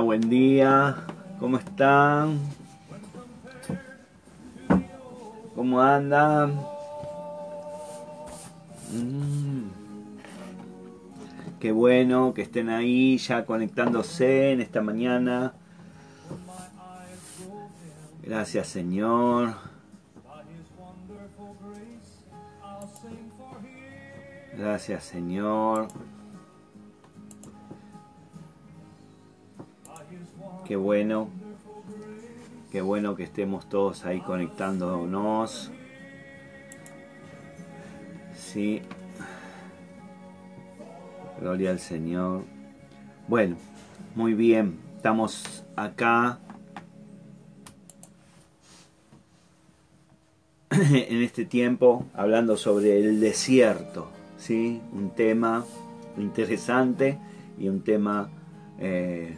Buen día. ¿Cómo están? ¿Cómo andan? Mm. Qué bueno que estén ahí ya conectándose en esta mañana. Gracias Señor. Gracias Señor. Qué bueno. Qué bueno que estemos todos ahí conectándonos. Sí. Gloria al Señor. Bueno, muy bien. Estamos acá en este tiempo hablando sobre el desierto. ¿sí? Un tema interesante y un tema eh,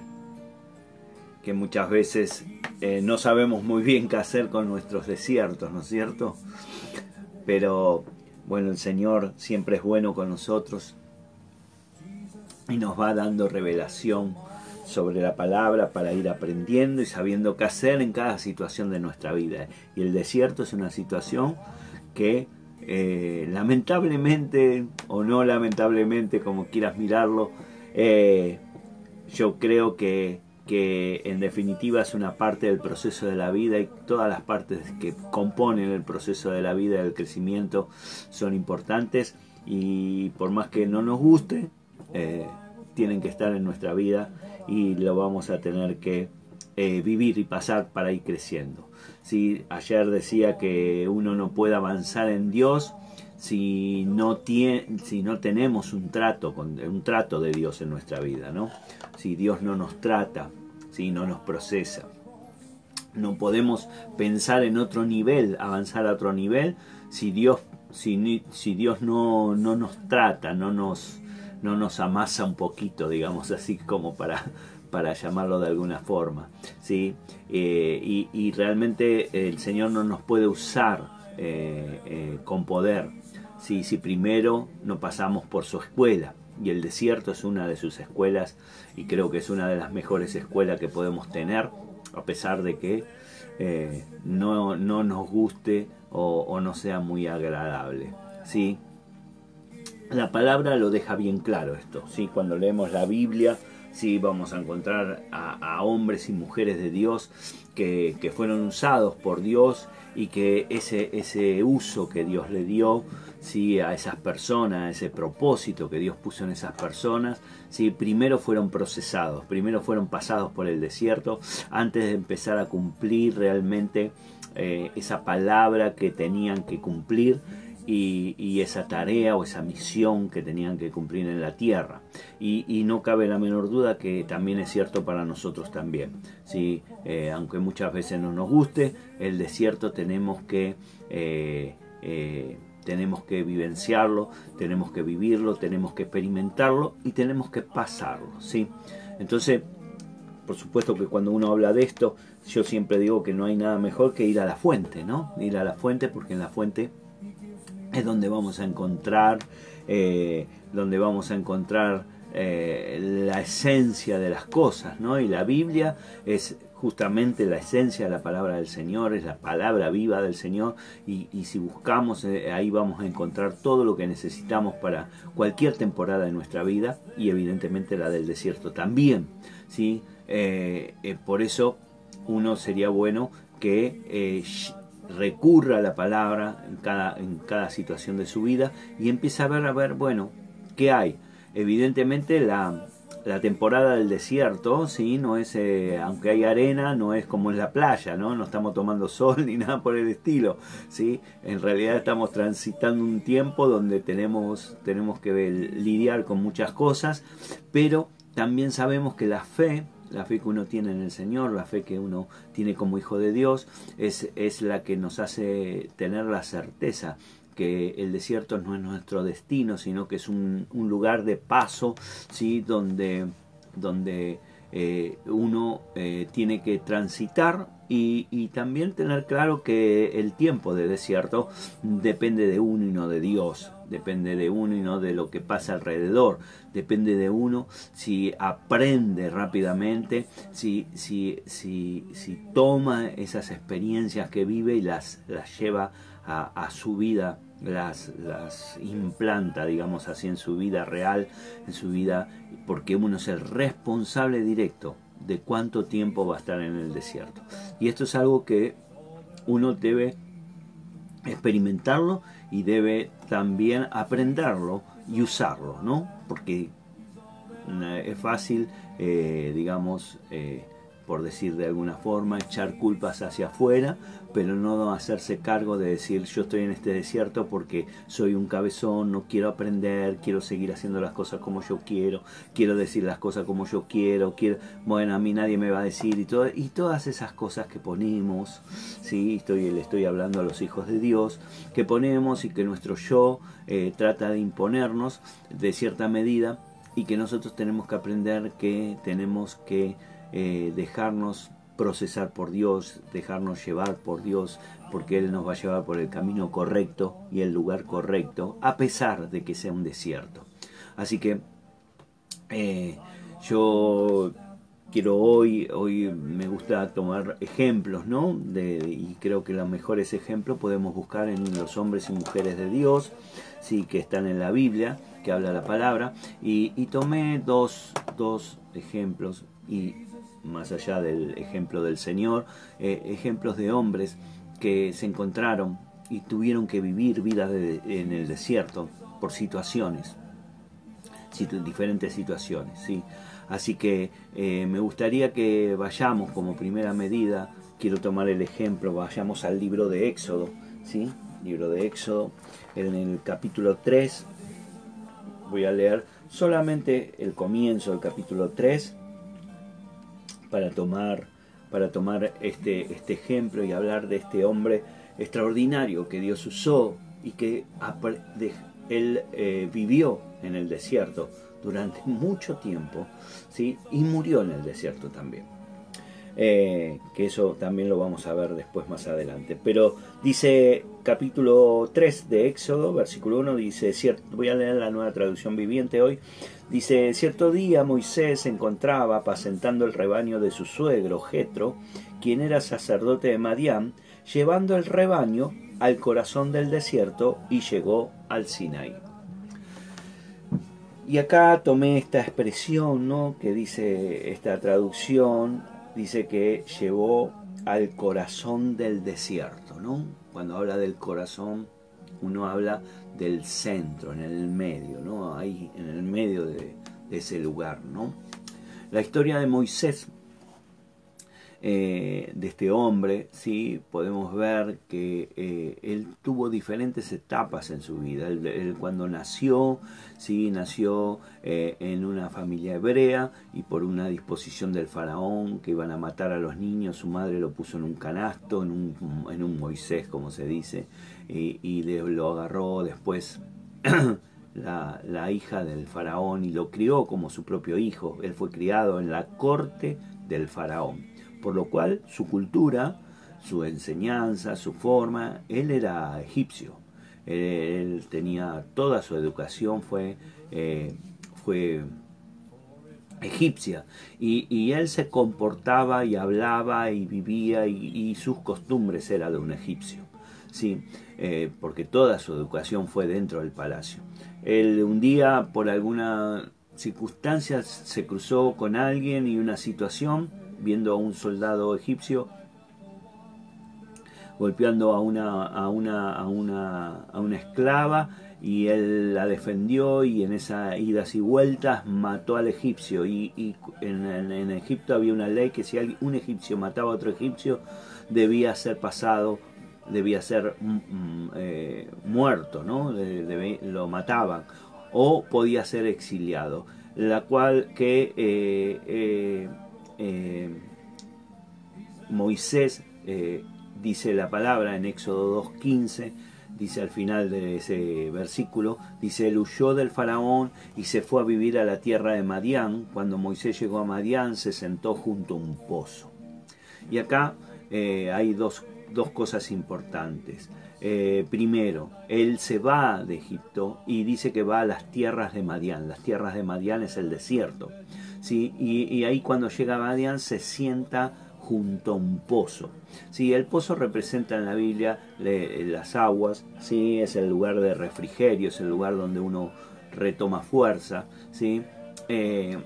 que muchas veces eh, no sabemos muy bien qué hacer con nuestros desiertos, ¿no es cierto? Pero bueno, el Señor siempre es bueno con nosotros y nos va dando revelación sobre la palabra para ir aprendiendo y sabiendo qué hacer en cada situación de nuestra vida. Y el desierto es una situación que eh, lamentablemente o no lamentablemente, como quieras mirarlo, eh, yo creo que, que en definitiva es una parte del proceso de la vida y todas las partes que componen el proceso de la vida, del crecimiento, son importantes y por más que no nos guste, eh, tienen que estar en nuestra vida y lo vamos a tener que vivir y pasar para ir creciendo. Si ayer decía que uno no puede avanzar en Dios si no, tiene, si no tenemos un trato, un trato de Dios en nuestra vida, ¿no? Si Dios no nos trata, si no nos procesa. No podemos pensar en otro nivel, avanzar a otro nivel, si Dios, si, Dios no, no nos trata, no nos, no nos amasa un poquito, digamos así, como para, para llamarlo de alguna forma. ¿sí? Eh, y, realmente el Señor no nos puede usar eh, eh, con poder si primero no pasamos por su escuela. Y el desierto es una de sus escuelas y creo que es una de las mejores escuelas que podemos tener, a pesar de que no, no, nos guste o, no sea muy agradable. ¿sí? La palabra lo deja bien claro esto. ¿sí? Cuando leemos la Biblia, ¿sí? vamos a encontrar a, hombres y mujeres de Dios que, fueron usados por Dios y que ese, ese uso que Dios le dio ¿sí? a esas personas, a ese propósito que Dios puso en esas personas, ¿sí? primero fueron procesados, primero fueron pasados por el desierto antes de empezar a cumplir realmente eh, esa palabra que tenían que cumplir y, esa tarea o esa misión que tenían que cumplir en la tierra. Y, no cabe la menor duda que también es cierto para nosotros también. ¿sí? Eh, aunque muchas veces no nos guste, el desierto tenemos que... Eh, tenemos que vivenciarlo, tenemos que vivirlo, tenemos que experimentarlo y tenemos que pasarlo, ¿sí? Entonces, por supuesto que cuando uno habla de esto, yo siempre digo que no hay nada mejor que ir a la fuente, ¿no? Ir a la fuente porque en la fuente es donde vamos a encontrar, eh, donde vamos a encontrar eh, la esencia de las cosas, ¿no? Y la Biblia es justamente la esencia de la palabra del Señor, es la palabra viva del Señor y, si buscamos eh, ahí vamos a encontrar todo lo que necesitamos para cualquier temporada de nuestra vida y evidentemente la del desierto también, ¿sí? por eso uno sería bueno que recurra a la palabra en cada, en cada situación de su vida y empieza a ver, a ver, bueno, ¿qué hay? Evidentemente la, la temporada del desierto, ¿sí? no es, eh, aunque hay arena, no es como en la playa, ¿no? no estamos tomando sol ni nada por el estilo. ¿sí? En realidad estamos transitando un tiempo donde tenemos, tenemos que lidiar con muchas cosas, pero también sabemos que la fe, la fe que uno tiene en el Señor, la fe que uno tiene como hijo de Dios, es, es la que nos hace tener la certeza que el desierto no es nuestro destino, sino que es un, lugar de paso, ¿sí? donde, donde eh, uno eh, tiene que transitar y, también tener claro que el tiempo de desierto depende de uno y no de Dios, depende de uno y no de lo que pasa alrededor, depende de uno si aprende rápidamente, si, si, si, si toma esas experiencias que vive y las, las lleva a, su vida, las, las implanta, digamos así, en su vida real, en su vida, porque uno es el responsable directo de cuánto tiempo va a estar en el desierto. Y esto es algo que uno debe experimentarlo y debe también aprenderlo y usarlo, ¿no? Porque eh, es fácil, eh, digamos, eh, por decir de alguna forma, echar culpas hacia afuera, pero no hacerse cargo de decir yo estoy en este desierto porque soy un cabezón, no quiero aprender, quiero seguir haciendo las cosas como yo quiero, quiero decir las cosas como yo quiero, quiero, bueno, a mí nadie me va a decir y, todo, y todas esas cosas que ponemos, ¿sí? estoy, le estoy hablando a los hijos de Dios, que ponemos y que nuestro yo eh, trata de imponernos de cierta medida y que nosotros tenemos que aprender que tenemos que eh, dejarnos procesar por Dios, dejarnos llevar por Dios, porque Él nos va a llevar por el camino correcto y el lugar correcto, a pesar de que sea un desierto. Así que eh, yo quiero hoy, hoy me gusta tomar ejemplos, ¿no? Y creo que los mejores ejemplos podemos buscar en los hombres y mujeres de Dios, sí, que están en la Biblia, que habla la palabra, y, y tomé dos, dos ejemplos y más allá del ejemplo del Señor, eh, ejemplos de hombres que se encontraron y tuvieron que vivir vida en el desierto por situaciones, diferentes situaciones. ¿sí? Así que eh, me gustaría que vayamos como primera medida, quiero tomar el ejemplo, vayamos al libro de Éxodo, ¿sí? libro de Éxodo, en el capítulo 3, voy a leer solamente el comienzo del capítulo 3 para tomar, para tomar este, este ejemplo y hablar de este hombre extraordinario que Dios usó y que él eh, vivió en el desierto durante mucho tiempo ¿sí? y murió en el desierto también. Eh, que eso también lo vamos a ver después más adelante. Pero dice capítulo 3 de Éxodo, versículo 1, dice, cierto, voy a leer la nueva traducción viviente hoy, dice, cierto día Moisés se encontraba apacentando el rebaño de su suegro Jetro, quien era sacerdote de Madián, llevando el rebaño al corazón del desierto y llegó al Sinai. Y acá tomé esta expresión, ¿no? Que dice esta traducción, dice que llevó al corazón del desierto, ¿no? Cuando habla del corazón, uno habla del centro, en el medio, ¿no? Ahí, en el medio de, de ese lugar, ¿no? La historia de Moisés eh, de este hombre, ¿sí? podemos ver que eh, él tuvo diferentes etapas en su vida. Él, cuando nació, ¿sí? nació eh, en una familia hebrea y por una disposición del faraón que iban a matar a los niños, su madre lo puso en un canasto, en un, en un Moisés, como se dice, y, lo agarró después. La, la, hija del faraón y lo crió como su propio hijo. Él fue criado en la corte del faraón por lo cual su cultura, su enseñanza, su forma, él era egipcio, él, tenía toda su educación fue, eh, fue egipcia. Y, él se comportaba y hablaba y vivía y, sus costumbres eran de un egipcio, sí, eh, porque toda su educación fue dentro del palacio. Él un día por alguna circunstancia se cruzó con alguien y una situación viendo a un soldado egipcio golpeando a una, a una, a una, a una esclava y él la defendió y en esas idas y vueltas mató al egipcio. Y, en, Egipto había una ley que si un egipcio mataba a otro egipcio debía ser pasado debía ser mm, mm, eh, muerto no lo mataban o podía ser exiliado. La cual que eh, eh, Moisés dice la palabra en Éxodo 2.15 dice al final de ese versículo, dice, él huyó del faraón y se fue a vivir a la tierra de Madián. Cuando Moisés llegó a Madián se sentó junto a un pozo. Y acá eh, hay dos, cosas importantes. Eh, primero, él se va de Egipto y dice que va a las tierras de Madián. Las tierras de Madián es el desierto. ¿Sí? Y, ahí cuando llega a Madián se sienta junto a un pozo. Sí, el pozo representa en la Biblia las aguas, ¿sí? es el lugar de refrigerio, es el lugar donde uno retoma fuerza. ¿sí? Eh,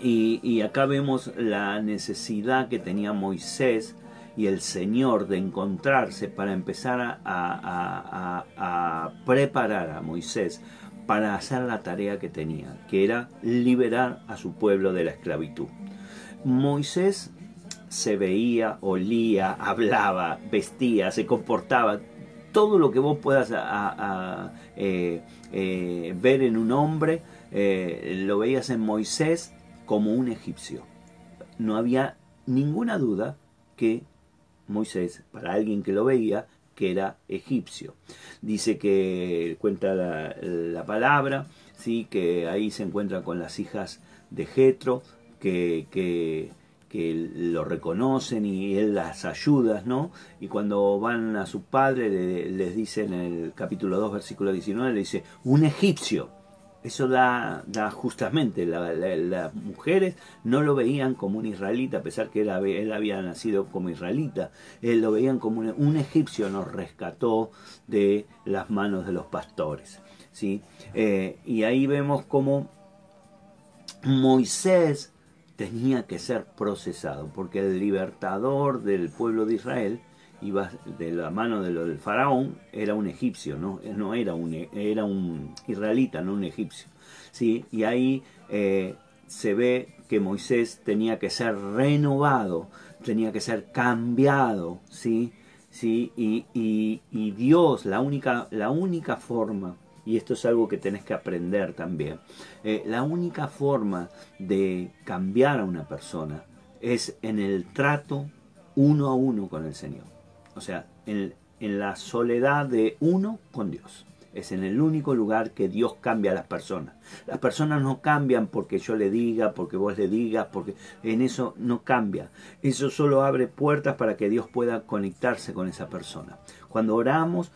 y, acá vemos la necesidad que tenía Moisés y el Señor de encontrarse para empezar a preparar a Moisés para hacer la tarea que tenía, que era liberar a su pueblo de la esclavitud. Moisés se veía, olía, hablaba, vestía, se comportaba. Todo lo que vos puedas eh, eh, ver en un hombre, eh, lo veías en Moisés como un egipcio. No había ninguna duda que Moisés, para alguien que lo veía, que era egipcio. Dice que cuenta la, palabra, sí, que ahí se encuentra con las hijas de Jetro, que, que lo reconocen y él las ayuda, ¿no? Y cuando van a su padre les dice en el capítulo 2, versículo 19, le dice, un egipcio. Eso da, justamente, las mujeres no lo veían como un israelita, a pesar que él, había nacido como israelita, él lo veían como un, egipcio, nos rescató de las manos de los pastores. ¿sí? Eh, y ahí vemos cómo Moisés tenía que ser procesado, porque el libertador del pueblo de Israel iba de la mano del faraón, era un egipcio, no, no era, un, era un israelita, no un egipcio. ¿sí? Y ahí eh, se ve que Moisés tenía que ser renovado, tenía que ser cambiado, ¿sí? ¿Sí? Y, y, y Dios, la única, la única forma y esto es algo que tenés que aprender también. Eh, la única forma de cambiar a una persona es en el trato uno a uno con el Señor. O sea, en, la soledad de uno con Dios. Es en el único lugar que Dios cambia a las personas. Las personas no cambian porque yo le diga, porque vos le digas, porque en eso no cambia. Eso solo abre puertas para que Dios pueda conectarse con esa persona. Cuando oramos,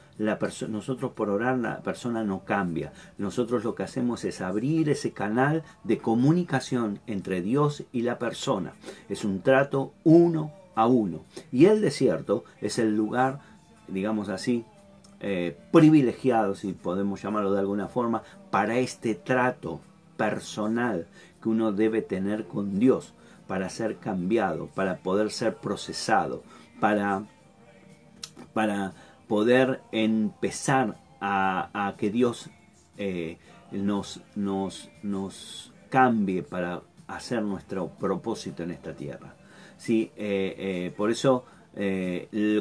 nosotros por orar la persona no cambia. Nosotros lo que hacemos es abrir ese canal de comunicación entre Dios y la persona. Es un trato uno a uno. Y el desierto es el lugar, digamos así, eh, privilegiado, si podemos llamarlo de alguna forma, para este trato personal que uno debe tener con Dios para ser cambiado, para poder ser procesado, para, para poder empezar a, que Dios eh, nos, nos, nos cambie para hacer nuestro propósito en esta tierra. ¿Sí? Eh, por eso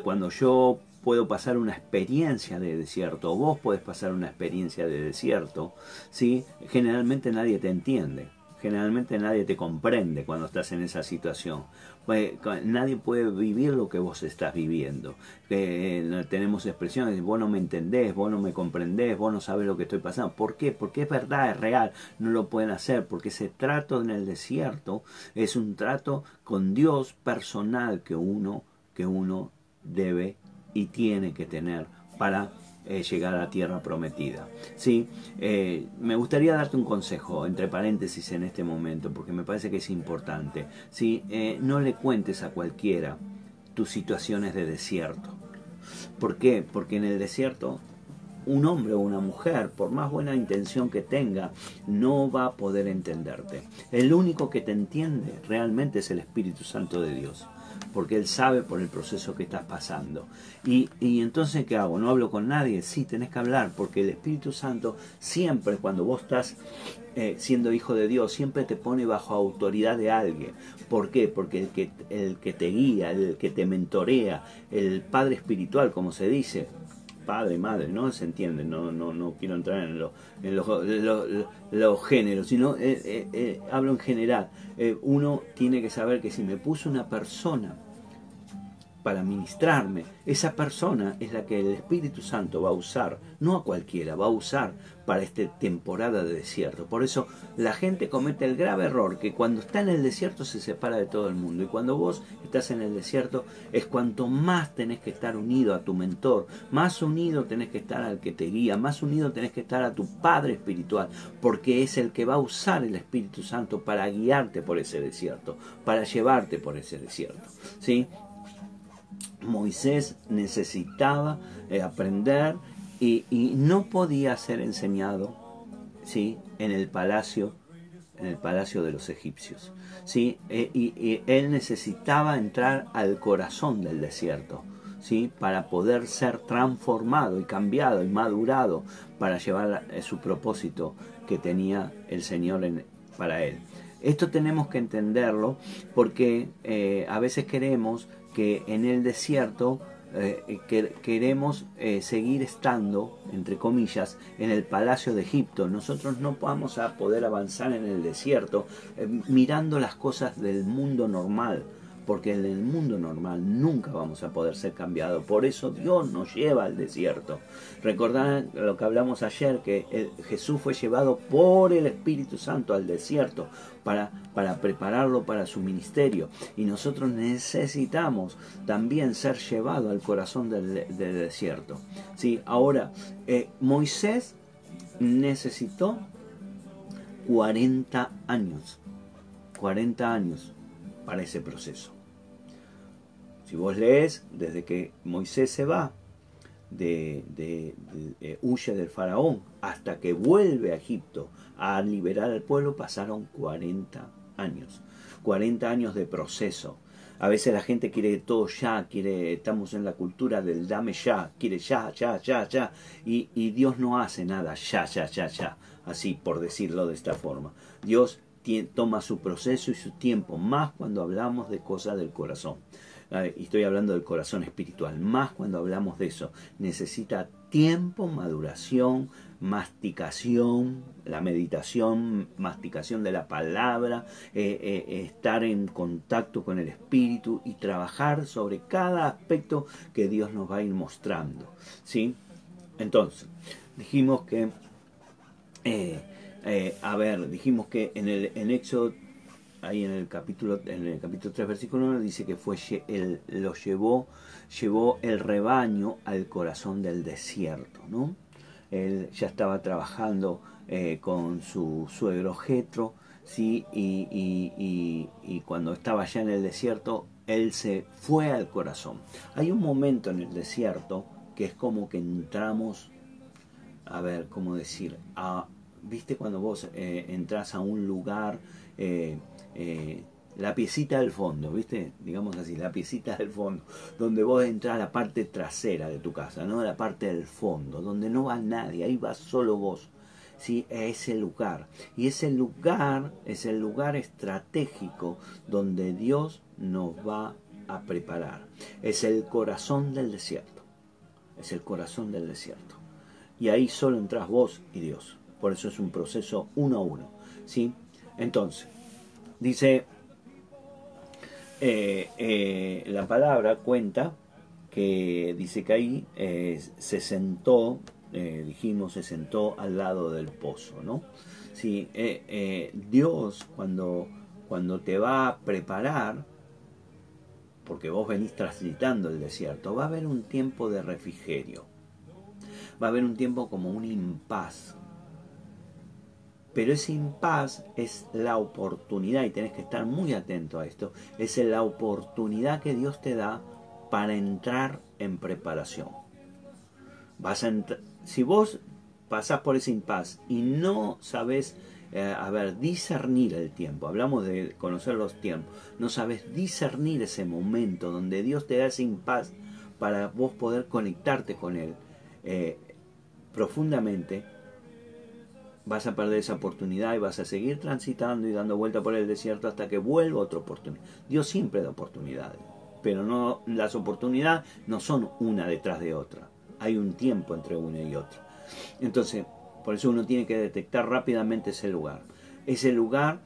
cuando yo puedo pasar una experiencia de desierto, vos podés pasar una experiencia de desierto, ¿sí? generalmente nadie te entiende, generalmente nadie te comprende cuando estás en esa situación. Pues, nadie puede vivir lo que vos estás viviendo. Eh, tenemos expresiones, vos no me entendés, vos no me comprendés, vos no sabes lo que estoy pasando. ¿Por qué? Porque es verdad, es real, no lo pueden hacer, porque ese trato en el desierto es un trato con Dios personal que uno, que uno debe y tiene que tener para eh, llegar a tierra prometida. ¿sí? Eh, me gustaría darte un consejo, entre paréntesis, en este momento, porque me parece que es importante. ¿sí? Eh, no le cuentes a cualquiera tus situaciones de desierto. ¿Por qué? Porque en el desierto un hombre o una mujer, por más buena intención que tenga, no va a poder entenderte. El único que te entiende realmente es el Espíritu Santo de Dios. Porque Él sabe por el proceso que estás pasando. Y, y entonces, ¿qué hago? ¿No hablo con nadie? Sí, tenés que hablar, porque el Espíritu Santo siempre, cuando vos estás eh, siendo hijo de Dios, siempre te pone bajo autoridad de alguien. ¿Por qué? Porque el que, el que te guía, el que te mentorea, el Padre Espiritual, como se dice, padre, madre, ¿no? Se entiende, no, no, no quiero entrar en, lo, en los, géneros, sino eh, eh, eh, hablo en general. uno tiene que saber que si me puso una persona para ministrarme, esa persona es la que el Espíritu Santo va a usar, no a cualquiera, va a usar para esta temporada de desierto. Por eso la gente comete el grave error que cuando está en el desierto se separa de todo el mundo. Y cuando vos estás en el desierto es cuanto más tenés que estar unido a tu mentor, más unido tenés que estar al que te guía, más unido tenés que estar a tu Padre Espiritual, porque es el que va a usar el Espíritu Santo para guiarte por ese desierto, para llevarte por ese desierto. ¿Sí? Moisés necesitaba eh, aprender y, no podía ser enseñado ¿sí? en el palacio en el palacio de los egipcios ¿sí? Eh, y, él necesitaba entrar al corazón del desierto ¿sí? para poder ser transformado y cambiado y madurado para llevar eh, su propósito que tenía el Señor para él. Esto tenemos que entenderlo porque a veces queremos que en el desierto eh, queremos eh, seguir estando, entre comillas, en el palacio de Egipto. Nosotros no vamos a poder avanzar en el desierto eh, mirando las cosas del mundo normal porque en el mundo normal nunca vamos a poder ser cambiados. Por eso Dios nos lleva al desierto. Recordad lo que hablamos ayer, que Jesús fue llevado por el Espíritu Santo al desierto para, para prepararlo para su ministerio. Y nosotros necesitamos también ser llevados al corazón del, desierto. ¿Sí? Ahora, eh, Moisés necesitó 40 años. 40 años para ese proceso. Si vos lees, desde que Moisés se va, de, de, huye del faraón, hasta que vuelve a Egipto a liberar al pueblo, pasaron 40 años. 40 años de proceso. A veces la gente quiere todo ya, quiere, estamos en la cultura del dame ya, quiere ya, ya, ya, ya, y Dios no hace nada ya, ya, ya, ya, así por decirlo de esta forma. Dios toma su proceso y su tiempo, más cuando hablamos de cosas del corazón. Y estoy hablando del corazón espiritual, más cuando hablamos de eso. Necesita tiempo, maduración, masticación, la meditación, masticación de la palabra, eh, eh, estar en contacto con el Espíritu y trabajar sobre cada aspecto que Dios nos va a ir mostrando. ¿sí? Entonces, dijimos que eh, eh, a ver, dijimos que en el en Éxodo, ahí en el capítulo, en el capítulo 3, versículo 1, dice que fue él lo llevó, llevó el rebaño al corazón del desierto, ¿no? Él ya estaba trabajando eh, con su suegro Jetro, ¿sí? Y, y, y cuando estaba ya en el desierto, él se fue al corazón. Hay un momento en el desierto que es como que entramos, a ver, ¿cómo decir? A, viste cuando vos eh, entras a un lugar, eh, eh, la piecita del fondo, viste, digamos así, la piecita del fondo, donde vos entras a la parte trasera de tu casa, no la parte del fondo, donde no va nadie, ahí va solo vos. ¿sí? a ese lugar. Y ese lugar es el lugar estratégico donde Dios nos va a preparar. Es el corazón del desierto. Es el corazón del desierto. Y ahí solo entras vos y Dios. Por eso es un proceso uno a uno. ¿sí? Entonces, dice, eh, eh, la palabra cuenta que dice que ahí eh, se sentó, dijimos, se sentó al lado del pozo, ¿no? Sí, Dios cuando, cuando te va a preparar, porque vos venís transitando el desierto, va a haber un tiempo de refrigerio, va a haber un tiempo como un impas, pero ese impas es la oportunidad, y tenés que estar muy atento a esto, es la oportunidad que Dios te da para entrar en preparación. Vas a si vos pasás por ese impas y no sabes eh, a ver, discernir el tiempo. Hablamos de conocer los tiempos. No sabes discernir ese momento donde Dios te da ese paz para vos poder conectarte con Él eh, profundamente. Vas a perder esa oportunidad y vas a seguir transitando y dando vuelta por el desierto hasta que vuelva otra oportunidad. Dios siempre da oportunidades, pero no las oportunidades no son una detrás de otra. Hay un tiempo entre una y otra. Entonces, por eso uno tiene que detectar rápidamente ese lugar. Ese lugar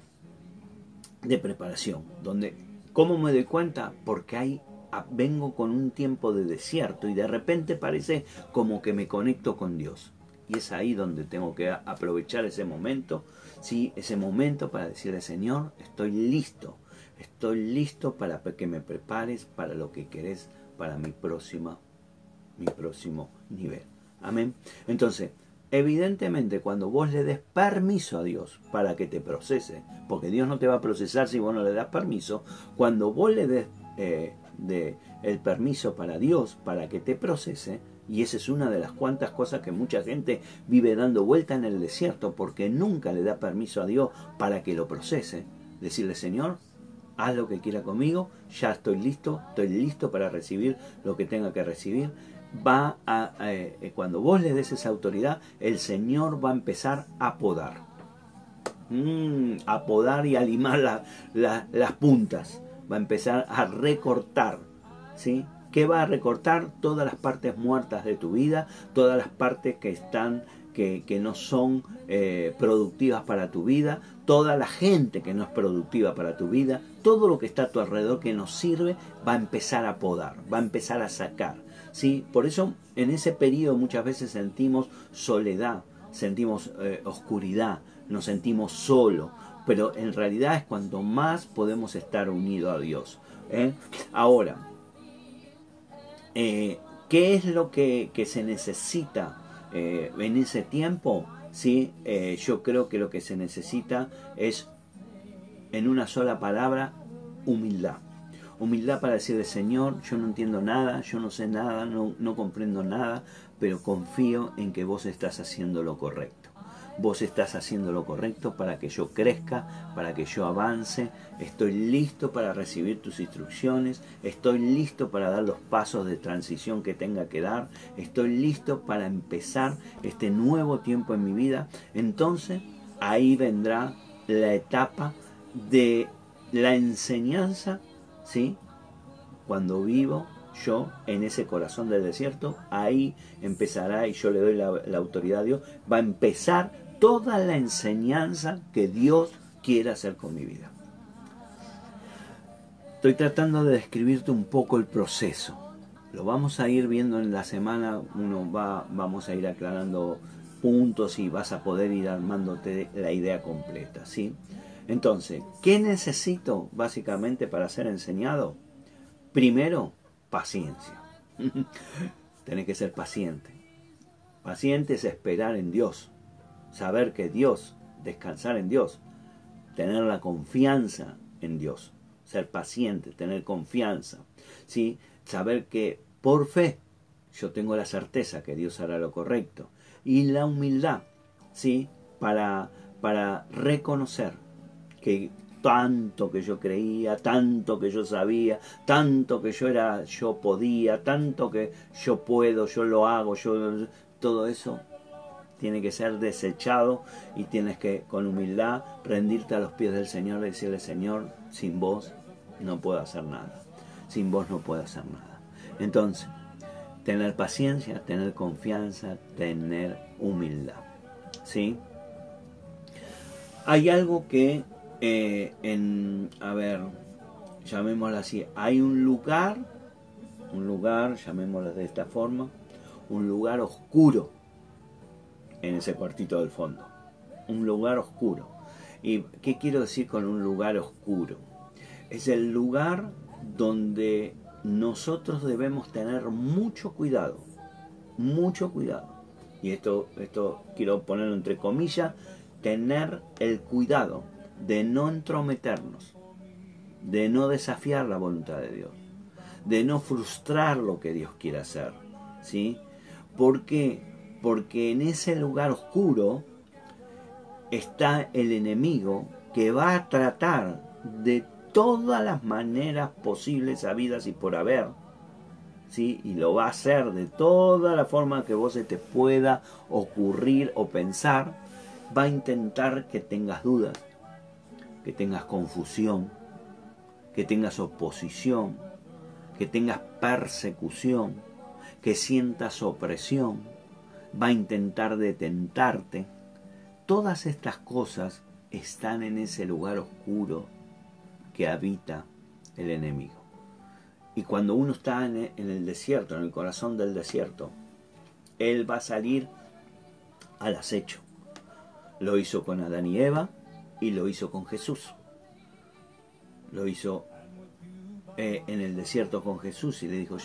de preparación, donde, ¿cómo me doy cuenta? Porque hay, ah, vengo con un tiempo de desierto y de repente parece como que me conecto con Dios. Y es ahí donde tengo que aprovechar ese momento, sí, ese momento para decirle, Señor, estoy listo, estoy listo para que me prepares para lo que querés para mi próxima, mi próximo nivel. Amén. Entonces, Evidentemente, cuando vos le des permiso a Dios para que te procese, porque Dios no te va a procesar si vos no le das permiso, cuando vos le des eh, el permiso para Dios para que te procese, y esa es una de las cuantas cosas que mucha gente vive dando vuelta en el desierto porque nunca le da permiso a Dios para que lo procese. Decirle, Señor, haz lo que quiera conmigo, ya estoy listo, estoy listo para recibir lo que tenga que recibir va a, eh, cuando vos le des esa autoridad, el Señor va a empezar a podar. Mm, a podar y a limar las puntas. Va a empezar a recortar. ¿Sí? ¿Qué va a recortar? Todas las partes muertas de tu vida, todas las partes que están que, no son eh, productivas para tu vida, toda la gente que no es productiva para tu vida, todo lo que está a tu alrededor que no sirve, va a empezar a podar, va a empezar a sacar. ¿sí? Por eso en ese periodo muchas veces sentimos soledad, sentimos eh, oscuridad, nos sentimos solo, pero en realidad es cuanto más podemos estar unidos a Dios. ¿eh? Ahora, eh, ¿qué es lo que, se necesita en ese tiempo? ¿Sí? yo creo que lo que se necesita es, en una sola palabra, humildad humildad para decirle, Señor, yo no entiendo nada, yo no sé nada, no, no comprendo nada, pero confío en que vos estás haciendo lo correcto. Vos estás haciendo lo correcto para que yo crezca, para que yo avance. Estoy listo para recibir tus instrucciones. Estoy listo para dar los pasos de transición que tenga que dar. Estoy listo para empezar este nuevo tiempo en mi vida. Entonces ahí vendrá la etapa de la enseñanza ¿sí? Cuando vivo yo en ese corazón del desierto, ahí empezará, y yo le doy la, autoridad a Dios, va a empezar toda la enseñanza que Dios quiere hacer con mi vida. Estoy tratando de describirte un poco el proceso. Lo vamos a ir viendo en la semana, uno va, vamos a ir aclarando puntos y vas a poder ir armándote la idea completa, ¿sí? Entonces, ¿qué necesito básicamente para ser enseñado? Primero, paciencia. Tienes que ser paciente. Paciente es esperar en Dios, saber que Dios, descansar en Dios, tener la confianza en Dios, ser paciente, tener confianza, ¿sí? saber que por fe yo tengo la certeza que Dios hará lo correcto y la humildad, ¿sí? para, para reconocer que tanto que yo creía, tanto que yo sabía, tanto que yo era, yo podía, tanto que yo puedo, yo lo hago, yo todo eso tiene que ser desechado y tienes que con humildad rendirte a los pies del Señor y decirle, Señor, sin vos no puedo hacer nada. Sin vos no puedo hacer nada. Entonces, tener paciencia, tener confianza, tener humildad. ¿Sí? Hay algo que eh, en, a ver, llamémoslo así, hay un lugar, un lugar, llamémoslo de esta forma, un lugar oscuro en ese cuartito del fondo. Un lugar oscuro. ¿Y qué quiero decir con un lugar oscuro? Es el lugar donde nosotros debemos tener mucho cuidado, mucho cuidado. Y esto, esto quiero ponerlo entre comillas, tener el cuidado de no entrometernos, de no desafiar la voluntad de Dios, de no frustrar lo que Dios quiere hacer. ¿Sí? ¿Por qué? Porque en ese lugar oscuro está el enemigo que va a tratar de todas las maneras posibles, habidas y por haber, ¿sí? y lo va a hacer de toda la forma que vos se te pueda ocurrir o pensar, va a intentar que tengas dudas, que tengas confusión, que tengas oposición, que tengas persecución, que sientas opresión, va a intentar detentarte. Todas estas cosas están en ese lugar oscuro que habita el enemigo. Y cuando uno está en el desierto, en el corazón del desierto, él va a salir al acecho. Lo hizo con Adán y Eva y lo hizo con Jesús. Lo hizo eh, en el desierto con Jesús y le dijo,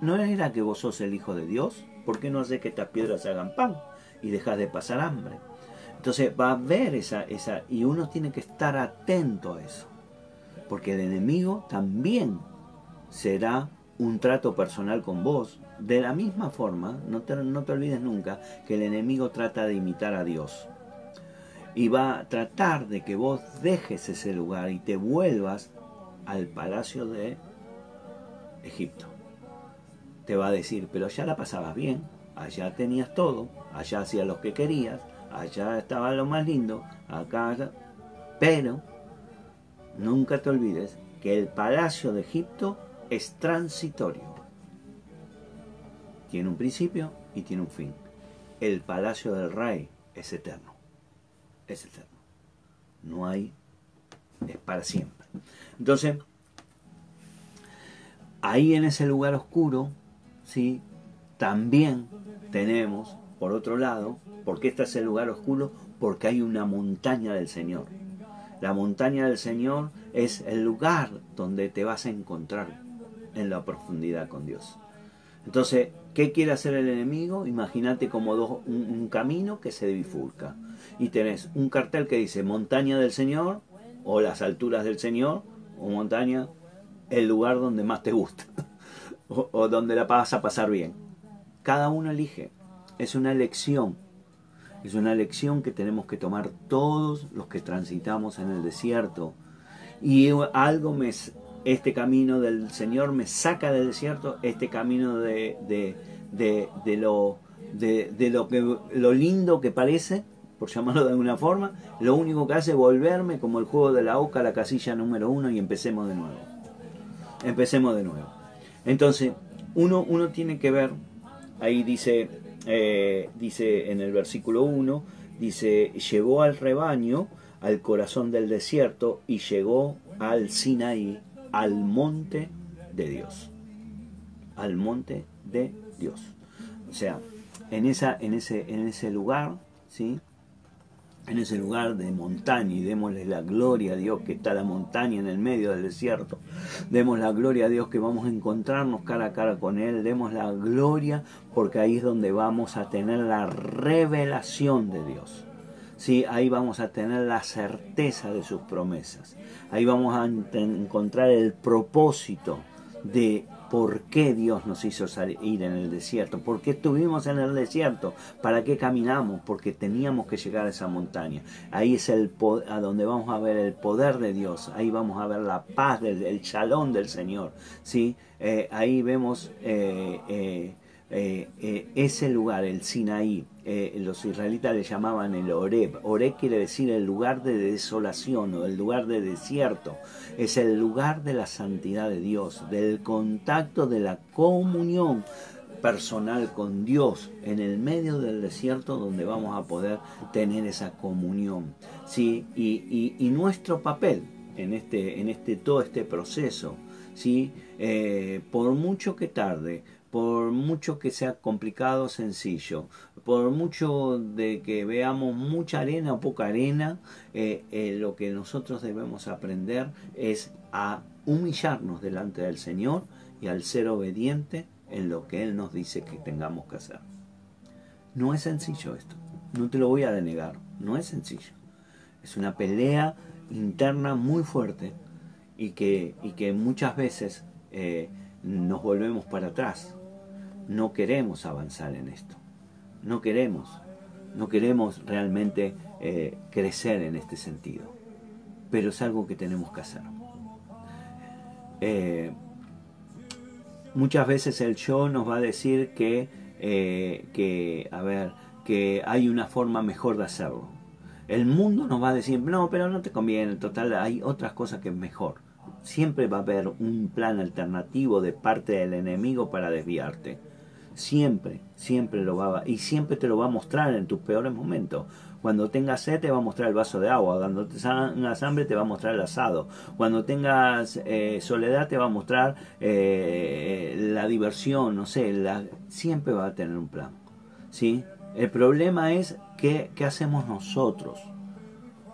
¿no era que vos sos el Hijo de Dios? ¿Por qué no haces que estas piedras hagan pan y dejas de pasar hambre? Entonces va a haber esa, esa, y uno tiene que estar atento a eso, porque el enemigo también será un trato personal con vos. De la misma forma, no te, no te olvides nunca que el enemigo trata de imitar a Dios. Y va a tratar de que vos dejes ese lugar y te vuelvas al palacio de Egipto. Te va a decir, pero allá la pasabas bien, allá tenías todo, allá hacías lo que querías, allá estaba lo más lindo, acá, allá. pero nunca te olvides que el palacio de Egipto es transitorio. Tiene un principio y tiene un fin. El palacio del rey es eterno. Es eterno. No hay, es para siempre. Entonces, ahí en ese lugar oscuro, ¿sí? también tenemos, por otro lado, ¿por qué está ese lugar oscuro? Porque hay una montaña del Señor. La montaña del Señor es el lugar donde te vas a encontrar en la profundidad con Dios. Entonces, ¿qué quiere hacer el enemigo? Imagínate como dos, un, un, camino que se bifurca. Y tenés un cartel que dice montaña del Señor, o las alturas del Señor, o montaña, el lugar donde más te gusta, o, donde la vas a pasar bien. Cada uno elige. Es una elección. Es una elección que tenemos que tomar todos los que transitamos en el desierto. Y algo me, este camino del Señor me saca del desierto, este camino de, de, de, lo, de, de, lo, que, lo lindo que parece, por llamarlo de alguna forma, lo único que hace es volverme como el juego de la oca a la casilla número uno y empecemos de nuevo. Empecemos de nuevo. Entonces, uno, uno tiene que ver, ahí dice, eh, dice en el versículo 1, dice, llegó al rebaño, al corazón del desierto y llegó al Sinaí, al monte de Dios. Al monte de Dios. O sea, en, esa, en, ese, en ese lugar, ¿sí? En ese lugar de montaña y démosle la gloria a Dios que está la montaña en el medio del desierto. Demos la gloria a Dios que vamos a encontrarnos cara a cara con Él. Demos la gloria porque ahí es donde vamos a tener la revelación de Dios. Sí, ahí vamos a tener la certeza de sus promesas. Ahí vamos a encontrar el propósito de por qué Dios nos hizo salir en el desierto, por qué estuvimos en el desierto, para qué caminamos, porque teníamos que llegar a esa montaña. Ahí es el a donde vamos a ver el poder de Dios, ahí vamos a ver la paz, del, el del Señor. ¿sí? Eh, ahí vemos eh, eh, eh, ese lugar, el Sinaí, eh, los israelitas le llamaban el Oreb. Oreb quiere decir el lugar de desolación o el lugar de desierto. Es el lugar de la santidad de Dios, del contacto, de la comunión personal con Dios en el medio del desierto donde vamos a poder tener esa comunión. ¿sí? Y, y, nuestro papel en, este, en este, todo este proceso, ¿sí? Eh, por mucho que tarde, por mucho que sea complicado sencillo, por mucho de que veamos mucha arena o poca arena, eh, eh, lo que nosotros debemos aprender es a humillarnos delante del Señor y al ser obediente en lo que Él nos dice que tengamos que hacer. No es sencillo esto, no te lo voy a denegar, no es sencillo. Es una pelea interna muy fuerte y que, y que muchas veces eh, nos volvemos para atrás no queremos avanzar en esto. No queremos. no queremos realmente eh, crecer en este sentido, pero es algo que tenemos que hacer. Eh, muchas veces el yo nos va a decir que, eh, que, a ver, que hay una forma mejor de hacerlo. El mundo nos va a decir, no, pero no te conviene, total, hay otras cosas que es mejor. Siempre va a haber un plan alternativo de parte del enemigo para desviarte. Siempre, siempre lo va a, y siempre te lo va a mostrar en tus peores momentos. Cuando tengas sed te va a mostrar el vaso de agua, cuando tengas hambre te va a mostrar el asado, cuando tengas eh, soledad te va a mostrar eh, la diversión, no sé, siempre va a tener un plan. ¿sí? El problema es qué, qué hacemos nosotros.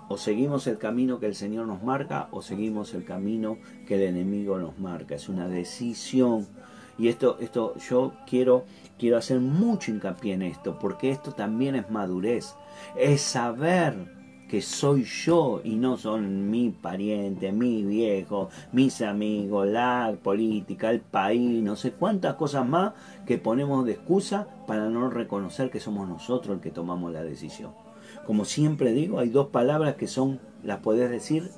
O seguimos el camino que el Señor nos marca o seguimos el camino que el enemigo nos marca. Es una decisión y esto, esto yo quiero, quiero hacer mucho hincapié en esto, porque esto también es madurez. Es saber que soy yo y no son mi pariente, mi viejo, mis amigos, la política, el país, no sé cuántas cosas más que ponemos de excusa para no reconocer que somos nosotros el que tomamos la decisión. Como siempre digo, hay dos palabras que son, las puedes decir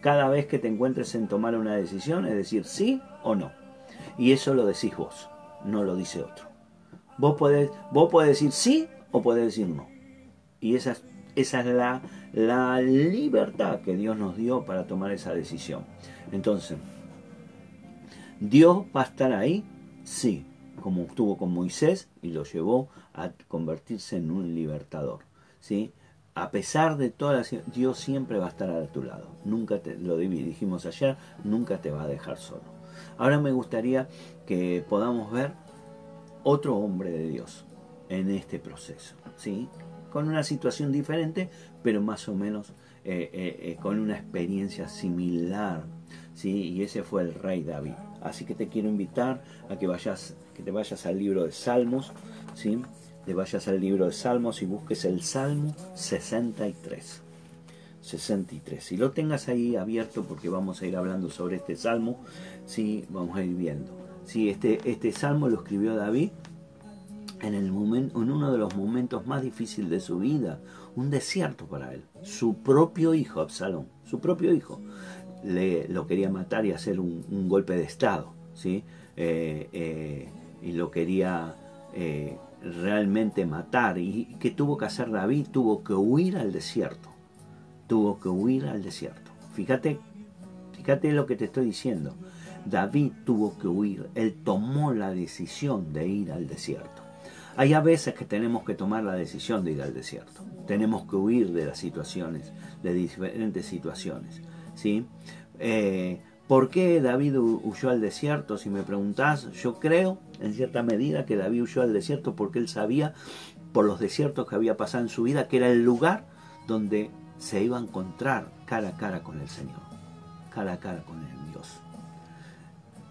cada vez que te encuentres en tomar una decisión, es decir, sí o no. Y eso lo decís vos, no lo dice otro. Vos podés, vos decir sí o podés decir no. Y esa, es la, la libertad que Dios nos dio para tomar esa decisión. Entonces, ¿Dios va a estar ahí? Sí, como estuvo con Moisés y lo llevó a convertirse en un libertador. ¿sí? A pesar de todas las... Dios siempre va a estar a tu lado. Nunca te, lo dijimos ayer, nunca te va a dejar solo. Ahora me gustaría que podamos ver otro hombre de Dios en este proceso, ¿sí? Con una situación diferente, pero más o menos eh, eh, eh, con una experiencia similar, ¿sí? Y ese fue el rey David. Así que te quiero invitar a que vayas, que te vayas al libro de Salmos, ¿sí? Te vayas al libro de Salmos y busques el Salmo 63. 63. Si lo tengas ahí abierto, porque vamos a ir hablando sobre este salmo, sí, vamos a ir viendo. Este, este salmo lo escribió David en, el momento, en uno de los momentos más difíciles de su vida, un desierto para él. Su propio hijo, Absalón, su propio hijo, le, lo quería matar y hacer un, golpe de Estado, ¿sí? Eh, eh, y lo quería eh, realmente matar. ¿Y qué tuvo que hacer David? Tuvo que huir al desierto tuvo que huir al desierto. Fíjate, fíjate lo que te estoy diciendo. David tuvo que huir, él tomó la decisión de ir al desierto. Hay a veces que tenemos que tomar la decisión de ir al desierto. Tenemos que huir de las situaciones, de diferentes situaciones. ¿sí? Eh, ¿Por qué David huyó al desierto? Si me preguntás, yo creo en cierta medida que David huyó al desierto porque él sabía por los desiertos que había pasado en su vida que era el lugar donde se iba a encontrar cara a cara con el Señor, cara a cara con el Dios.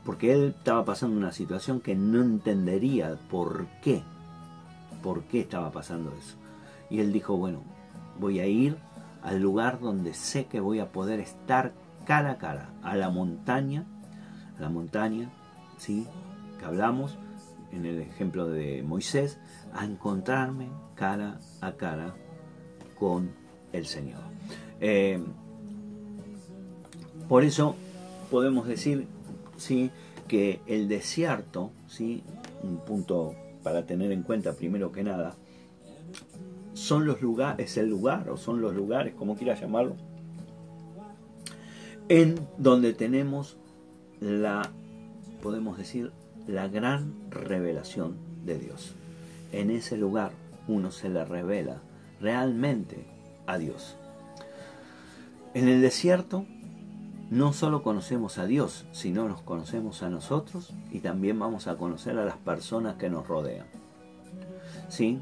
Porque él estaba pasando una situación que no entendería por qué, por qué estaba pasando eso. Y él dijo, bueno, voy a ir al lugar donde sé que voy a poder estar cara a cara, a la montaña, a la montaña, ¿sí? Que hablamos en el ejemplo de Moisés, a encontrarme cara a cara con el Señor. Eh, por eso podemos decir ¿sí? que el desierto, ¿sí? un punto para tener en cuenta primero que nada, son los lugares, es el lugar o son los lugares, como quiera llamarlo, en donde tenemos la, podemos decir, la gran revelación de Dios. En ese lugar uno se le revela realmente a Dios. En el desierto no solo conocemos a Dios, sino nos conocemos a nosotros y también vamos a conocer a las personas que nos rodean. ¿Sí?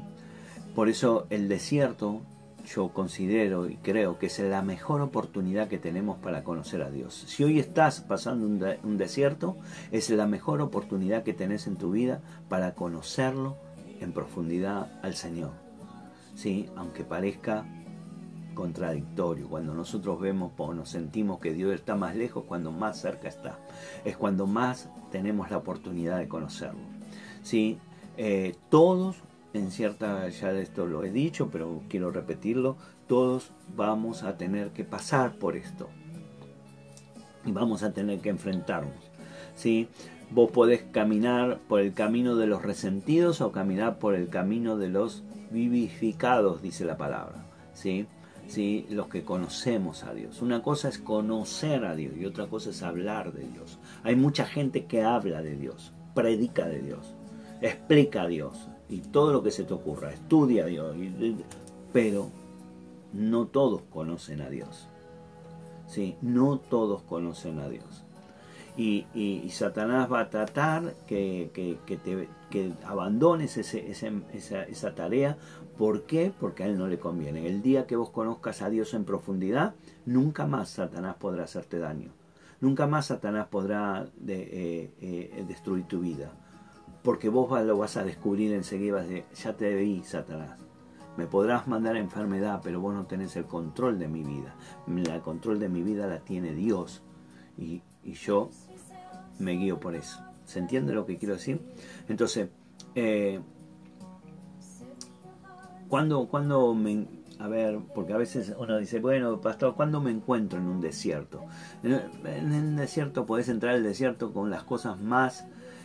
Por eso el desierto yo considero y creo que es la mejor oportunidad que tenemos para conocer a Dios. Si hoy estás pasando un, desierto, es la mejor oportunidad que tenés en tu vida para conocerlo en profundidad al Señor. ¿Sí? Aunque parezca contradictorio, cuando nosotros vemos o nos sentimos que Dios está más lejos, cuando más cerca está, es cuando más tenemos la oportunidad de conocerlo. ¿sí? Eh, todos en cierta, ya esto lo he dicho, pero quiero repetirlo, todos vamos a tener que pasar por esto. Y vamos a tener que enfrentarnos. ¿sí? Vos podés caminar por el camino de los resentidos o caminar por el camino de los vivificados, dice la palabra. ¿sí? ¿Sí? Los que conocemos a Dios. Una cosa es conocer a Dios y otra cosa es hablar de Dios. Hay mucha gente que habla de Dios, predica de Dios, explica a Dios y todo lo que se te ocurra, estudia a Dios, pero no todos conocen a Dios. ¿sí? No todos conocen a Dios. Y, Satanás va a tratar que, te, abandones esa, esa, tarea. ¿Por qué? Porque a él no le conviene. El día que vos conozcas a Dios en profundidad, nunca más Satanás podrá hacerte daño. Nunca más Satanás podrá eh, eh, destruir tu vida. Porque vos lo vas a descubrir enseguida. Ya te vi, Satanás. Me podrás mandar enfermedad, pero vos no tenés el control de mi vida. El control de mi vida la tiene Dios. Y, yo me guío por eso. ¿Se entiende lo que quiero decir? Entonces, eh, cuando, cuando me... A ver, porque a veces uno dice, bueno, pastor, ¿cuándo me encuentro en un desierto? En, un desierto podés entrar al desierto con las cosas más,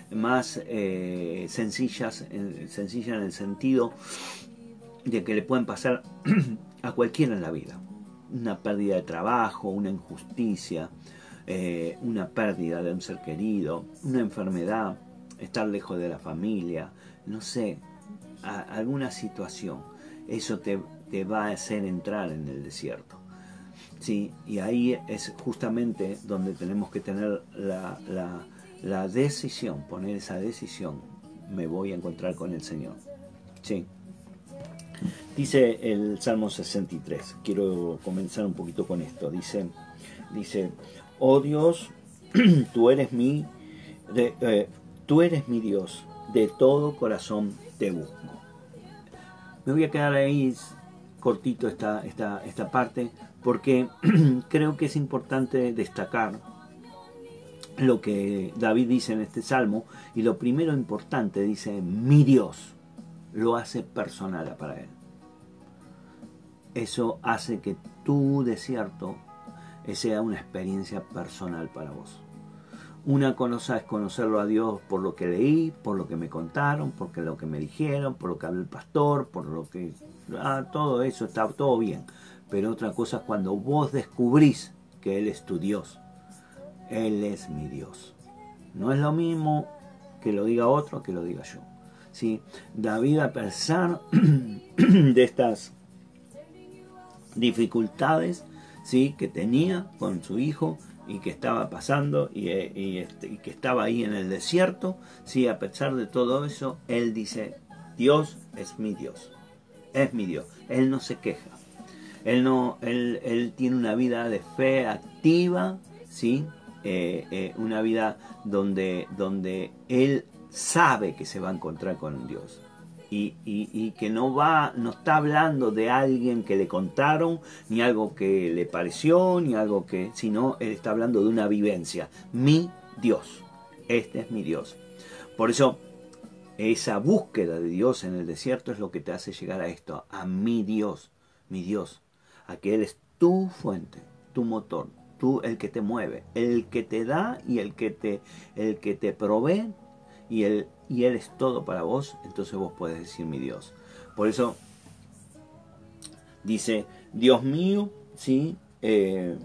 más eh, sencillas, en, sencillas en el sentido de que le pueden pasar a cualquiera en la vida. Una pérdida de trabajo, una injusticia, eh, una pérdida de un ser querido, una enfermedad, estar lejos de la familia, no sé, alguna situación. Eso te, va a hacer entrar en el desierto. Sí, y ahí es justamente donde tenemos que tener la, la decisión, poner esa decisión, me voy a encontrar con el Señor. Sí. Dice el Salmo 63, quiero comenzar un poquito con esto. Dice, dice oh Dios, tú eres mi, eh, tú eres mi Dios, de todo corazón te busco. Me voy a quedar ahí cortito esta, esta, esta parte porque creo que es importante destacar lo que David dice en este salmo y lo primero importante dice mi Dios lo hace personal para él eso hace que tu desierto sea una experiencia personal para vos. Una cosa es conocerlo a Dios por lo que leí, por lo que me contaron, por lo que me dijeron, por lo que habló el pastor, por lo que... Ah, todo eso está todo bien. Pero otra cosa es cuando vos descubrís que Él es tu Dios. Él es mi Dios. No es lo mismo que lo diga otro que lo diga yo. ¿Sí? David, a pesar de estas dificultades ¿sí? que tenía con su hijo y que estaba pasando y, este, y, que estaba ahí en el desierto, ¿sí? a pesar de todo eso, él dice, Dios es mi Dios, es mi Dios, él no se queja, él, no, él, él tiene una vida de fe activa, ¿sí? Eh, eh, una vida donde, donde él sabe que se va a encontrar con Dios y, que no va, no está hablando de alguien que le contaron, ni algo que le pareció, ni algo que, sino él está hablando de una vivencia. Mi Dios, este es mi Dios. Por eso, esa búsqueda de Dios en el desierto es lo que te hace llegar a esto, a mi Dios, mi Dios, a que Él es tu fuente, tu motor, tú el que te mueve, el que te da y el que te, el que te provee y Él, y él es todo para vos, entonces vos puedes decir mi Dios. Por eso dice, Dios mío, ¿sí? Eh,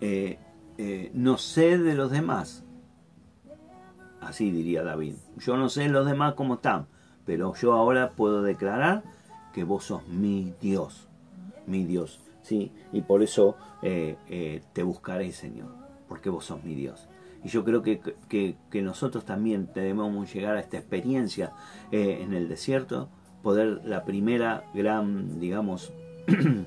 eh, eh, no sé de los demás. Así diría David. Yo no sé los demás cómo están, pero yo ahora puedo declarar que vos sos mi Dios, mi Dios. ¿sí? Y por eso te buscaré, Señor, porque vos sos mi Dios. Y yo creo que, nosotros también debemos llegar a esta experiencia eh, en el desierto, poder la primera gran, digamos,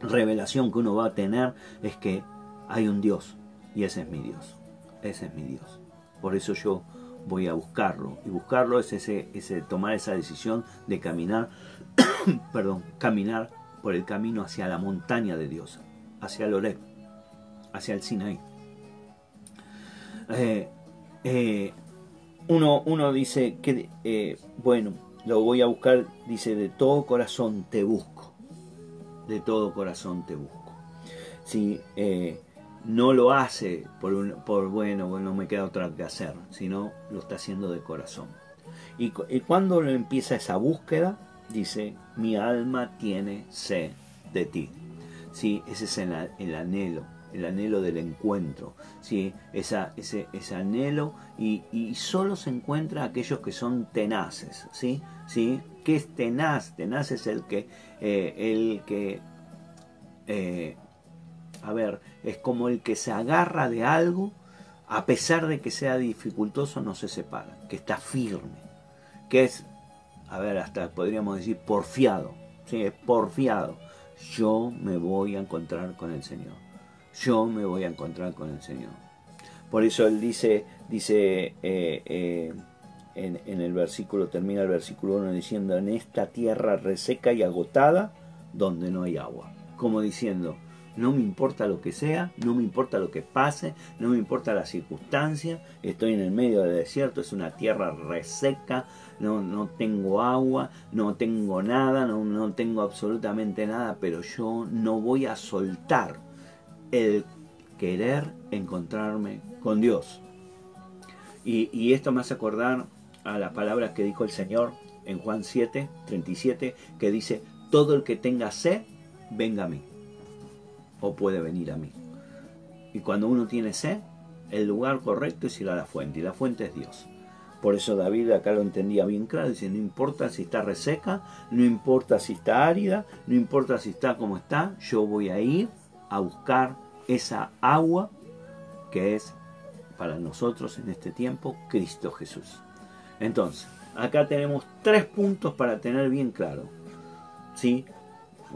revelación que uno va a tener es que hay un Dios y ese es mi Dios, ese es mi Dios. Por eso yo voy a buscarlo y buscarlo es ese, ese tomar esa decisión de caminar, perdón, caminar por el camino hacia la montaña de Dios, hacia el Oreb, hacia el Sinaí. Eh, eh, uno, uno, dice que, eh, bueno, lo voy a buscar, dice, de todo corazón te busco. De todo corazón te busco. Si no lo hace por, un, por bueno, no me queda otra que hacer, sino lo está haciendo de corazón. Y, cuando empieza esa búsqueda, dice, mi alma tiene sed de ti. Sí, ese es el, anhelo, el anhelo del encuentro, ¿sí? Ese, ese anhelo y, solo se encuentra aquellos que son tenaces, ¿sí? ¿Sí? ¿Qué es tenaz? Tenaz es el que, eh, el que eh, a ver, es como el que se agarra de algo, a pesar de que sea dificultoso, no se separa, que está firme, que es, a ver, hasta podríamos decir porfiado, ¿sí? es porfiado. Yo me voy a encontrar con el Señor. Yo me voy a encontrar con el Señor. Por eso él dice, dice eh, eh, en, el versículo, termina el versículo 1 diciendo, en esta tierra reseca y agotada, donde no hay agua. Como diciendo, no me importa lo que sea, no me importa lo que pase, no me importa la circunstancia, estoy en el medio del desierto, es una tierra reseca, no, no tengo agua, no tengo nada, no, no tengo absolutamente nada, pero yo no voy a soltar el querer encontrarme con Dios. Y, esto me hace acordar a las palabras que dijo el Señor en Juan 7, 37, que dice, todo el que tenga sed, venga a mí o puede venir a mí. Y cuando uno tiene sed, el lugar correcto es ir a la fuente, y la fuente es Dios. Por eso David acá lo entendía bien claro, dice, no importa si está reseca, no importa si está árida, no importa si está como está, yo voy a ir a buscar esa agua que es para nosotros en este tiempo Cristo Jesús. Entonces, acá tenemos tres puntos para tener bien claro. ¿sí?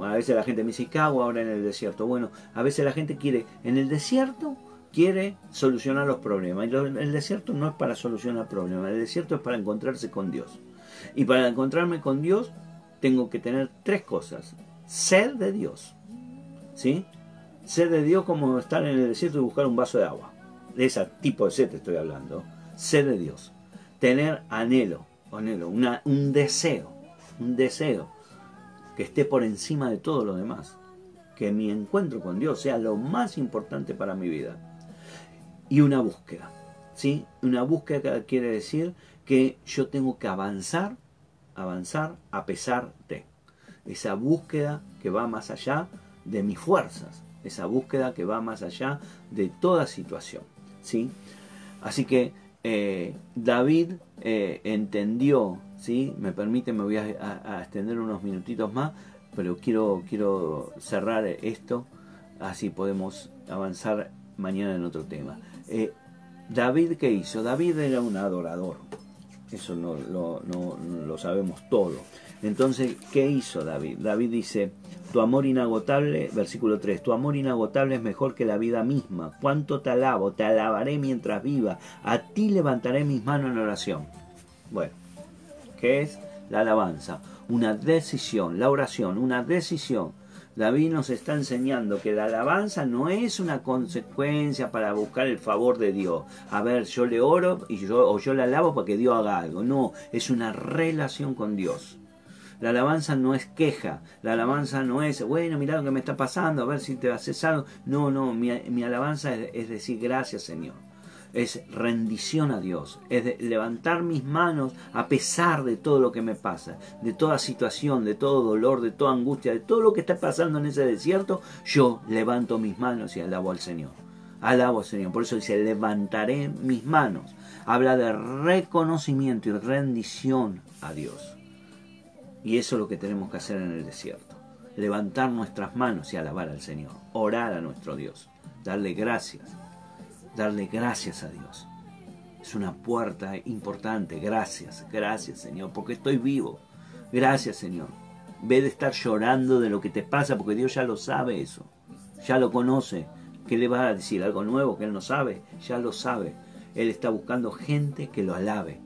a veces la gente me dice, ¿qué hago ahora en el desierto? Bueno, a veces la gente quiere, en el desierto, quiere solucionar los problemas. Y el desierto no es para solucionar problemas, el desierto es para encontrarse con Dios. Y para encontrarme con Dios, tengo que tener tres cosas. Sed de Dios. ¿Sí? Sed de Dios como estar en el desierto y buscar un vaso de agua. De ese tipo de sed estoy hablando. Sed de Dios. Tener anhelo, anhelo un deseo, un deseo que esté por encima de todo lo demás. Que mi encuentro con Dios sea lo más importante para mi vida. Y una búsqueda. ¿sí? Una búsqueda quiere decir que yo tengo que avanzar, avanzar a pesar de. Esa búsqueda que va más allá de mis fuerzas. Esa búsqueda que va más allá de toda situación. ¿sí? Así que eh, David eh, entendió ¿sí? Me permite, me voy a, extender unos minutitos más, pero quiero, quiero cerrar esto, así podemos avanzar mañana en otro tema. Eh, David, ¿qué hizo? David era un adorador, eso no, lo, no, lo sabemos todo. Entonces, ¿qué hizo David? David dice, tu amor inagotable, versículo 3, tu amor inagotable es mejor que la vida misma. Cuánto te alabo, te alabaré mientras viva, a ti levantaré mis manos en oración. Bueno, que es la alabanza, una decisión, la oración, una decisión. David nos está enseñando que la alabanza no es una consecuencia para buscar el favor de Dios. A ver, yo le oro y yo, o yo le alabo para que Dios haga algo. No, es una relación con Dios. La alabanza no es queja, la alabanza no es, bueno, mira lo que me está pasando, a ver si te haces algo. No, no, mi, alabanza es decir, gracias Señor es rendición a Dios, es levantar mis manos a pesar de todo lo que me pasa, de toda situación, de todo dolor, de toda angustia, de todo lo que está pasando en ese desierto, yo levanto mis manos y alabo al Señor. Alabo al Señor. Por eso dice, levantaré mis manos. Habla de reconocimiento y rendición a Dios. Y eso es lo que tenemos que hacer en el desierto. Levantar nuestras manos y alabar al Señor. Orar a nuestro Dios. Darle gracias darle gracias a Dios. Es una puerta importante. Gracias, gracias Señor, porque estoy vivo. Gracias Señor. Ve de estar llorando de lo que te pasa, porque Dios ya lo sabe eso. Ya lo conoce. ¿Qué le va a decir? ¿Algo nuevo que Él no sabe? Ya lo sabe. Él está buscando gente que lo alabe,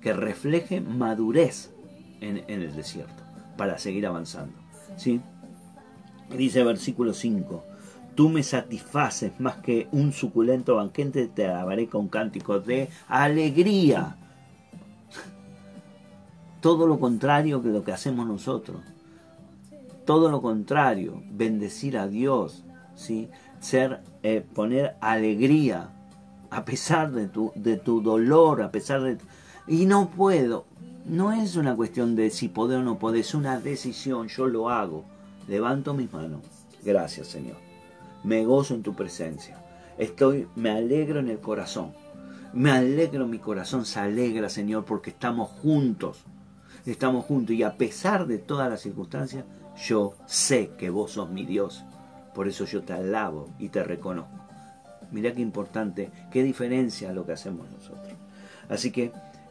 que refleje madurez en, en el desierto, para seguir avanzando. ¿Sí? Dice versículo 5 Tú me satisfaces más que un suculento banquete, te alabaré con cánticos de alegría. todo lo contrario que lo que hacemos nosotros. Todo lo contrario, bendecir a Dios, ¿sí? Ser, eh, poner alegría a pesar de tu, de tu dolor, a pesar de... Y no puedo, no es una cuestión de si puedo o no puedo, es una decisión, yo lo hago. Levanto mis manos. Gracias, Señor. Me gozo en tu presencia. Estoy, me alegro en el corazón. Me alegro, mi corazón se alegra, Señor, porque estamos juntos. Estamos juntos y a pesar de todas las circunstancias, yo sé que vos sos mi Dios. Por eso yo te alabo y te reconozco. Mirá qué importante, qué diferencia lo que hacemos nosotros. Así que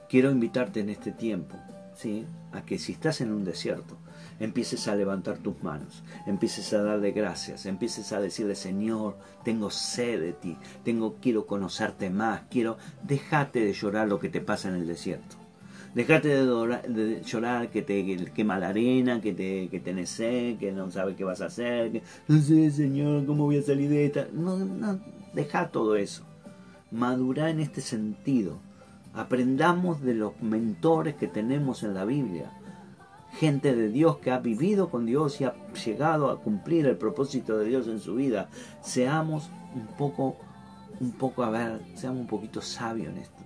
quiero invitarte en este tiempo, ¿sí? A que si estás en un desierto, empieces a levantar tus manos, empieces a darle gracias, empieces a decirle, Señor, tengo sed de ti, tengo, quiero conocerte más, quiero, déjate de llorar lo que te pasa en el desierto. Déjate de, llorar que te quema la arena, que te que tenés sed, que no sabes qué vas a hacer, que no sé, Señor, cómo voy a salir de esta. No, no, deja todo eso. Madurá en este sentido. Aprendamos de los mentores que tenemos en la Biblia gente de Dios que ha vivido con Dios y ha llegado a cumplir el propósito de Dios en su vida. Seamos un poco, un poco, a ver, seamos un poquito sabios en esto.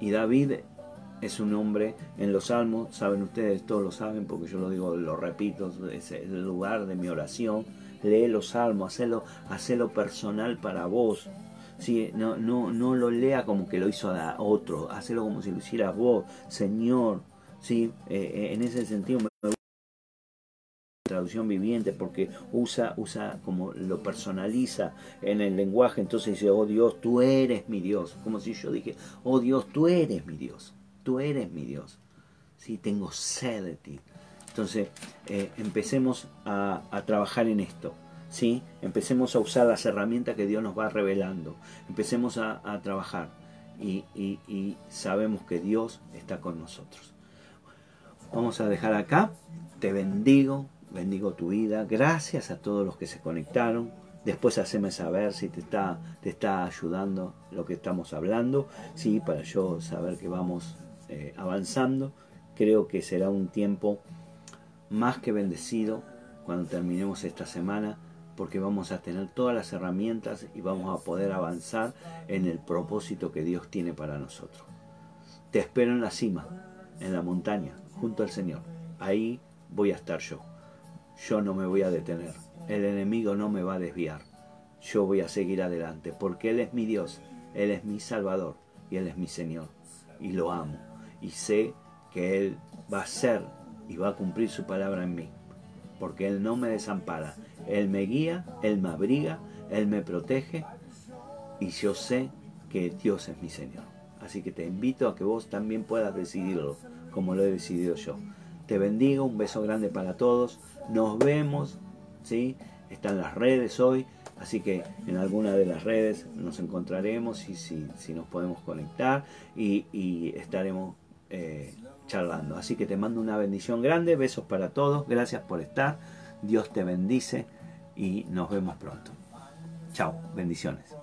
Y David es un hombre en los salmos, saben ustedes, todos lo saben porque yo lo digo, lo repito, es el lugar de mi oración. Lee los salmos, hacelo, hacelo personal para vos. Sí, no, no, no lo lea como que lo hizo a otro, hacelo como si lo hiciera vos, Señor ¿sí? Eh, eh, en ese sentido me gusta la traducción viviente porque usa, usa como lo personaliza en el lenguaje, entonces dice, oh Dios, tú eres mi Dios, como si yo dije, oh Dios, tú eres mi Dios, tú eres mi Dios, ¿sí? tengo sed de ti. Entonces, eh, empecemos a, trabajar en esto. Empecemos a usar las herramientas que Dios nos va revelando. Empecemos a, trabajar y, y sabemos que Dios está con nosotros. Vamos a dejar acá. Te bendigo, bendigo tu vida. Gracias a todos los que se conectaron. Después haceme saber si te está, te está ayudando lo que estamos hablando. Sí, para yo saber que vamos eh, avanzando. Creo que será un tiempo más que bendecido cuando terminemos esta semana porque vamos a tener todas las herramientas y vamos a poder avanzar en el propósito que Dios tiene para nosotros. Te espero en la cima, en la montaña, junto al Señor. Ahí voy a estar yo. Yo no me voy a detener. El enemigo no me va a desviar. Yo voy a seguir adelante porque Él es mi Dios, Él es mi Salvador y Él es mi Señor. Y lo amo. Y sé que Él va a ser y va a cumplir su palabra en mí. Porque Él no me desampara. Él me guía, Él me abriga, Él me protege. Y yo sé que Dios es mi Señor. Así que te invito a que vos también puedas decidirlo como lo he decidido yo. Te bendigo, un beso grande para todos. Nos vemos, ¿sí? Están las redes hoy, así que en alguna de las redes nos encontraremos y si, si nos podemos conectar y, estaremos eh, charlando. Así que te mando una bendición grande, besos para todos, gracias por estar, Dios te bendice y nos vemos pronto. Chao, bendiciones.